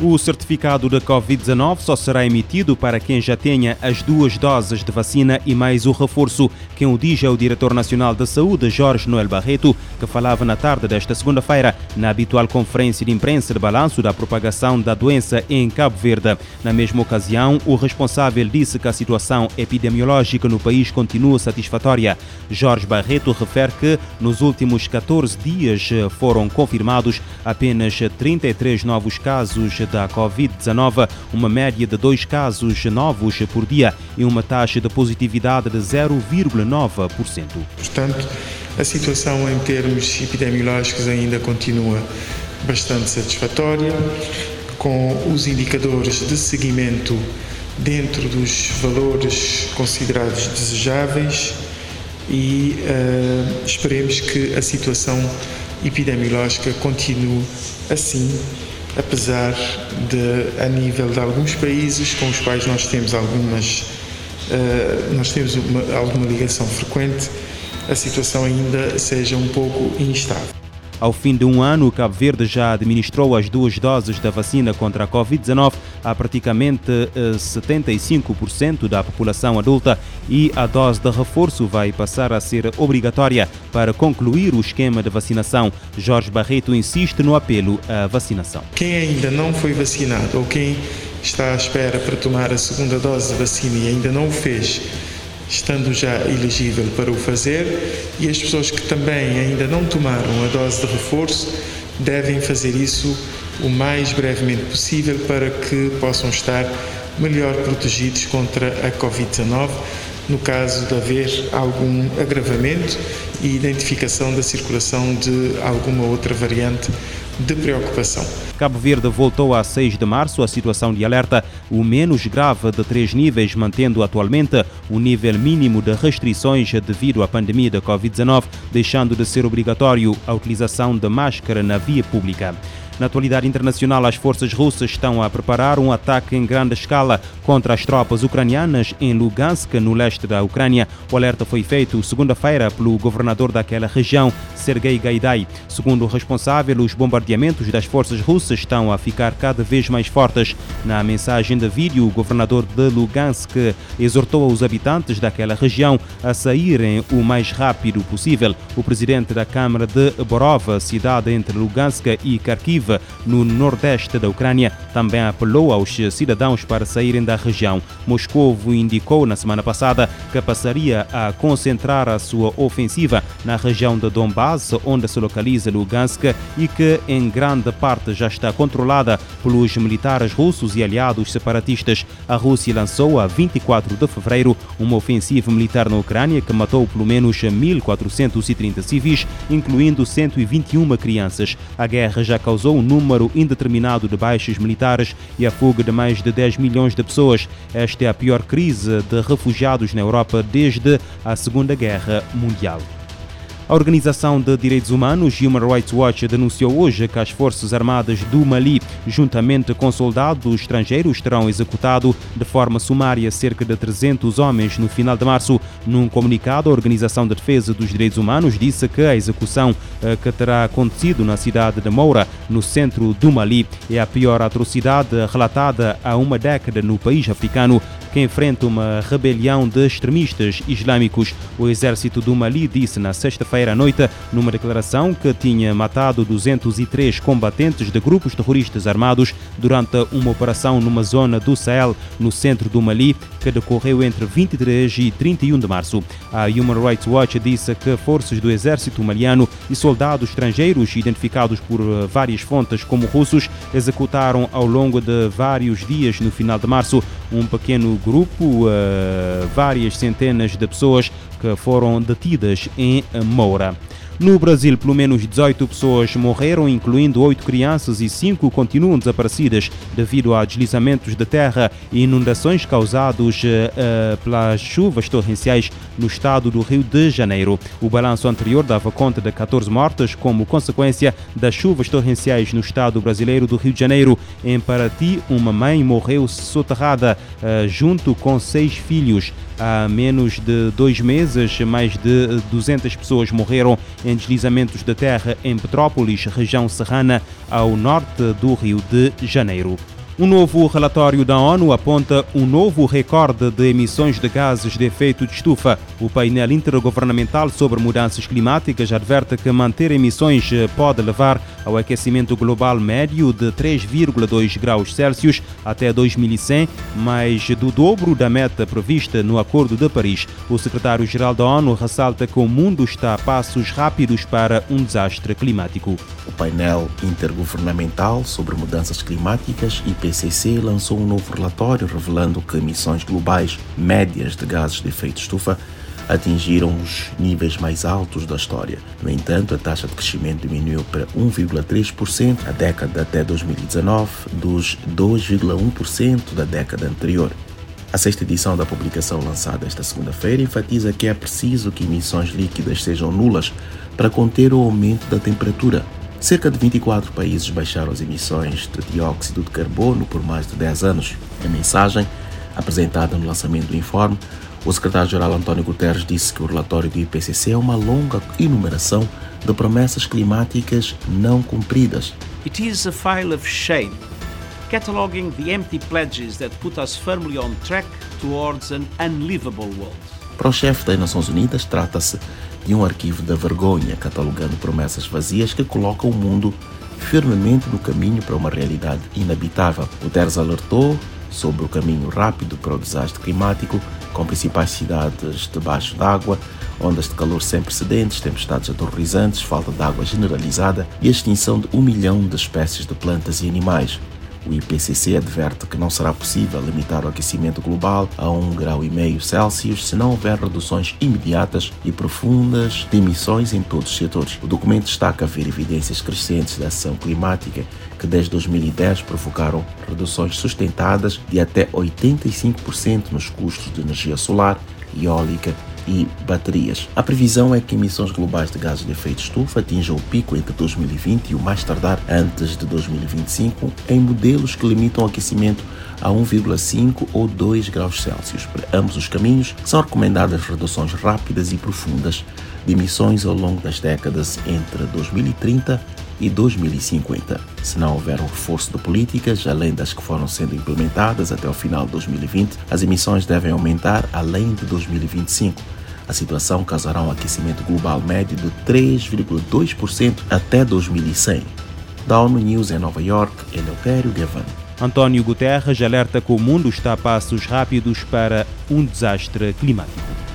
O certificado da Covid-19 só será emitido para quem já tenha as duas doses de vacina e mais o reforço. Quem o diz é o Diretor Nacional da Saúde, Jorge Noel Barreto, que falava na tarde desta segunda-feira na habitual conferência de imprensa de balanço da propagação da doença em Cabo Verde. Na mesma ocasião, o responsável disse que a situação epidemiológica no país continua satisfatória. Jorge Barreto refere que nos últimos 14 dias foram confirmados apenas 33 novos casos da Covid-19, uma média de dois casos novos por dia e uma taxa de positividade de 0,9%. Portanto, a situação em termos epidemiológicos ainda continua bastante satisfatória, com os indicadores de seguimento dentro dos valores considerados desejáveis e uh, esperemos que a situação epidemiológica continue assim apesar de, a nível de alguns países com os quais nós temos algumas, uh, nós temos uma, alguma ligação frequente, a situação ainda seja um pouco instável. Ao fim de um ano, Cabo Verde já administrou as duas doses da vacina contra a Covid-19 a praticamente 75% eh, da população adulta e a dose de reforço vai passar a ser obrigatória para concluir o esquema de vacinação. Jorge Barreto insiste no apelo à vacinação. Quem ainda não foi vacinado ou quem está à espera para tomar a segunda dose de vacina e ainda não o fez, estando já elegível para o fazer, e as pessoas que também ainda não tomaram a dose de reforço devem fazer isso o mais brevemente possível para que possam estar melhor protegidos contra a Covid-19 no caso de haver algum agravamento e identificação da circulação de alguma outra variante de preocupação. Cabo Verde voltou a 6 de março a situação de alerta, o menos grave de três níveis, mantendo atualmente o nível mínimo de restrições devido à pandemia da Covid-19, deixando de ser obrigatório a utilização de máscara na via pública. Na atualidade internacional, as forças russas estão a preparar um ataque em grande escala contra as tropas ucranianas em Lugansk, no leste da Ucrânia. O alerta foi feito segunda-feira pelo governador daquela região, Sergei Gaidai. Segundo o responsável, os bombardeamentos das forças russas estão a ficar cada vez mais fortes. Na mensagem de vídeo, o governador de Lugansk exortou os habitantes daquela região a saírem o mais rápido possível. O presidente da Câmara de Borov, cidade entre Lugansk e Kharkiv, no nordeste da Ucrânia, também apelou aos cidadãos para saírem da região. Moscou indicou na semana passada que passaria a concentrar a sua ofensiva na região de Donbass, onde se localiza Lugansk e que em grande parte já está controlada pelos militares russos e aliados separatistas. A Rússia lançou a 24 de fevereiro uma ofensiva militar na Ucrânia que matou pelo menos 1.430 civis, incluindo 121 crianças. A guerra já causou um número indeterminado de baixas militares e a fuga de mais de 10 milhões de pessoas. Esta é a pior crise de refugiados na Europa desde a Segunda Guerra Mundial. A Organização de Direitos Humanos Human Rights Watch denunciou hoje que as Forças Armadas do Mali, juntamente com soldados estrangeiros, terão executado de forma sumária cerca de 300 homens no final de março. Num comunicado, a Organização de Defesa dos Direitos Humanos disse que a execução eh, que terá acontecido na cidade de Moura, no centro do Mali, é a pior atrocidade relatada há uma década no país africano que enfrenta uma rebelião de extremistas islâmicos. O exército do Mali disse na sexta-feira à noite, numa declaração, que tinha matado 203 combatentes de grupos terroristas armados durante uma operação numa zona do Sahel, no centro do Mali, que decorreu entre 23 e 31 de março. A Human Rights Watch disse que forças do exército maliano e soldados estrangeiros, identificados por eh, várias fontes como russos, executaram ao longo de vários dias no final de março um pequeno grupo, várias centenas de pessoas que foram detidas em Moura. No Brasil, pelo menos 18 pessoas morreram, incluindo 8 crianças e 5 continuam desaparecidas devido a deslizamentos de terra e inundações causados uh, pelas chuvas torrenciais no estado do Rio de Janeiro. O balanço anterior dava conta de 14 mortes como consequência das chuvas torrenciais no estado brasileiro do Rio de Janeiro. Em Paraty, uma mãe morreu soterrada uh, junto com seis filhos. Há menos de dois meses, mais de 200 pessoas morreram em deslizamentos de terra em Petrópolis, região serrana, ao norte do Rio de Janeiro. Um novo relatório da ONU aponta um novo recorde de emissões de gases de efeito de estufa. O painel intergovernamental sobre mudanças climáticas adverte que manter emissões pode levar ao aquecimento global médio de 3,2 graus Celsius até 2100, mais do dobro da meta prevista no Acordo de Paris. O secretário-geral da ONU ressalta que o mundo está a passos rápidos para um desastre climático. O painel intergovernamental sobre mudanças climáticas, IPCC, lançou um novo relatório revelando que emissões globais médias de gases de efeito estufa atingiram os níveis mais altos da história. No entanto, a taxa de crescimento diminuiu para 1,3% na década até 2019, dos 2,1% da década anterior. A sexta edição da publicação lançada esta segunda-feira enfatiza que é preciso que emissões líquidas sejam nulas para conter o aumento da temperatura. Cerca de 24 países baixaram as emissões de dióxido de carbono por mais de 10 anos. A mensagem, apresentada no lançamento do informe, o secretário-geral António Guterres disse que o relatório do IPCC é uma longa enumeração de promessas climáticas não cumpridas. It is a file of shame, cataloging the empty pledges that put us firmly on track towards an unlivable world. Para o chefe das Nações Unidas, trata-se de um arquivo da vergonha, catalogando promessas vazias que colocam o mundo firmemente no caminho para uma realidade inabitável. Guterres alertou sobre o caminho rápido para o desastre climático, com principais cidades debaixo d'água, ondas de calor sem precedentes, tempestades aterrorizantes, falta de água generalizada e a extinção de um milhão de espécies de plantas e animais. O IPCC adverte que não será possível limitar o aquecimento global a 1,5 grau Celsius se não houver reduções imediatas e profundas de emissões em todos os setores. O documento destaca haver evidências crescentes da ação climática que desde 2010 provocaram reduções sustentadas de até 85% nos custos de energia solar, eólica e baterias. A previsão é que emissões globais de gases de efeito estufa atinjam o pico entre 2020 e o mais tardar antes de 2025 em modelos que limitam o aquecimento a 1,5 ou 2 graus Celsius. Para ambos os caminhos, são recomendadas reduções rápidas e profundas de emissões ao longo das décadas entre 2030 e 2050. Se não houver um reforço de políticas, além das que foram sendo implementadas até o final de 2020, as emissões devem aumentar além de 2025 a situação causará um aquecimento global médio de 3,2% até 2100. Da ONU News em Nova York, Eleutério Gavan. António Guterres alerta que o mundo está a passos rápidos para um desastre climático.